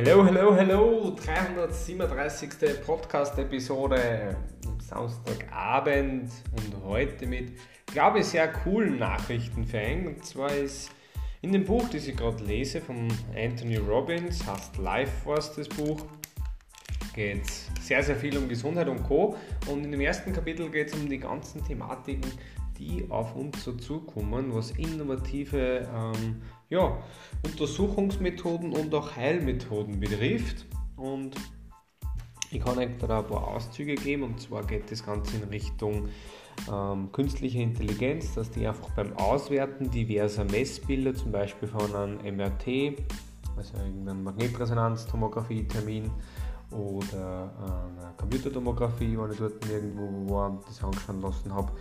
Hello, hello, hello! 337. Podcast-Episode am Samstagabend und heute mit, glaube ich, sehr coolen Nachrichten für einen. Und zwar ist in dem Buch, das ich gerade lese, von Anthony Robbins, heißt Life Force das Buch, geht es sehr, sehr viel um Gesundheit und Co. Und in dem ersten Kapitel geht es um die ganzen Thematiken, die auf uns so zukommen, was innovative ähm, ja, Untersuchungsmethoden und auch Heilmethoden betrifft. Und ich kann euch da ein paar Auszüge geben und zwar geht das Ganze in Richtung ähm, künstliche Intelligenz, dass die einfach beim Auswerten diverser Messbilder, zum Beispiel von einem MRT, also irgendeinem Magnetresonanztomographie-Termin oder einer Computertomographie, wenn ich dort irgendwo war das anschauen lassen habe,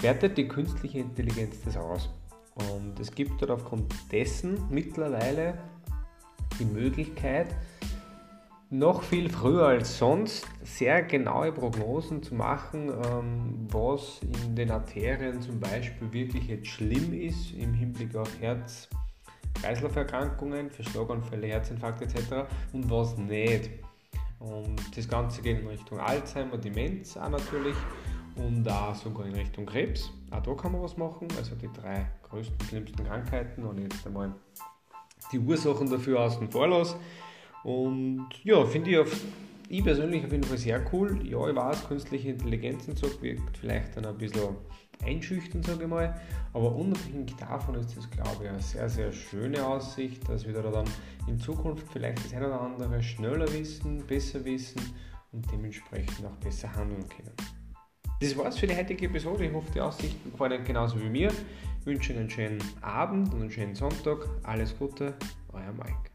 wertet die künstliche Intelligenz das aus. Und es gibt dort aufgrund dessen mittlerweile die Möglichkeit, noch viel früher als sonst sehr genaue Prognosen zu machen, ähm, was in den Arterien zum Beispiel wirklich jetzt schlimm ist im Hinblick auf Herz-Kreislauf-Erkrankungen, für Schlaganfälle, Herzinfarkt etc. und was nicht. Und das Ganze geht in Richtung Alzheimer, Demenz auch natürlich und auch sogar in Richtung Krebs. Auch da kann man was machen. Also die drei größten, schlimmsten Krankheiten und jetzt einmal die Ursachen dafür außen vor lasse. Und ja, finde ich, auf, ich persönlich auf jeden Fall sehr cool. Ja, ich weiß, künstliche Intelligenz und so wirkt vielleicht dann ein bisschen einschüchternd, sage ich mal. Aber unabhängig davon ist das, glaube ich, eine sehr, sehr schöne Aussicht, dass wir da dann in Zukunft vielleicht das eine oder andere schneller wissen, besser wissen und dementsprechend auch besser handeln können. Das war's für die heutige Episode. Ich hoffe, die Aussichten gefallen Ihnen genauso wie mir. Ich wünsche Ihnen einen schönen Abend und einen schönen Sonntag. Alles Gute, euer Mike.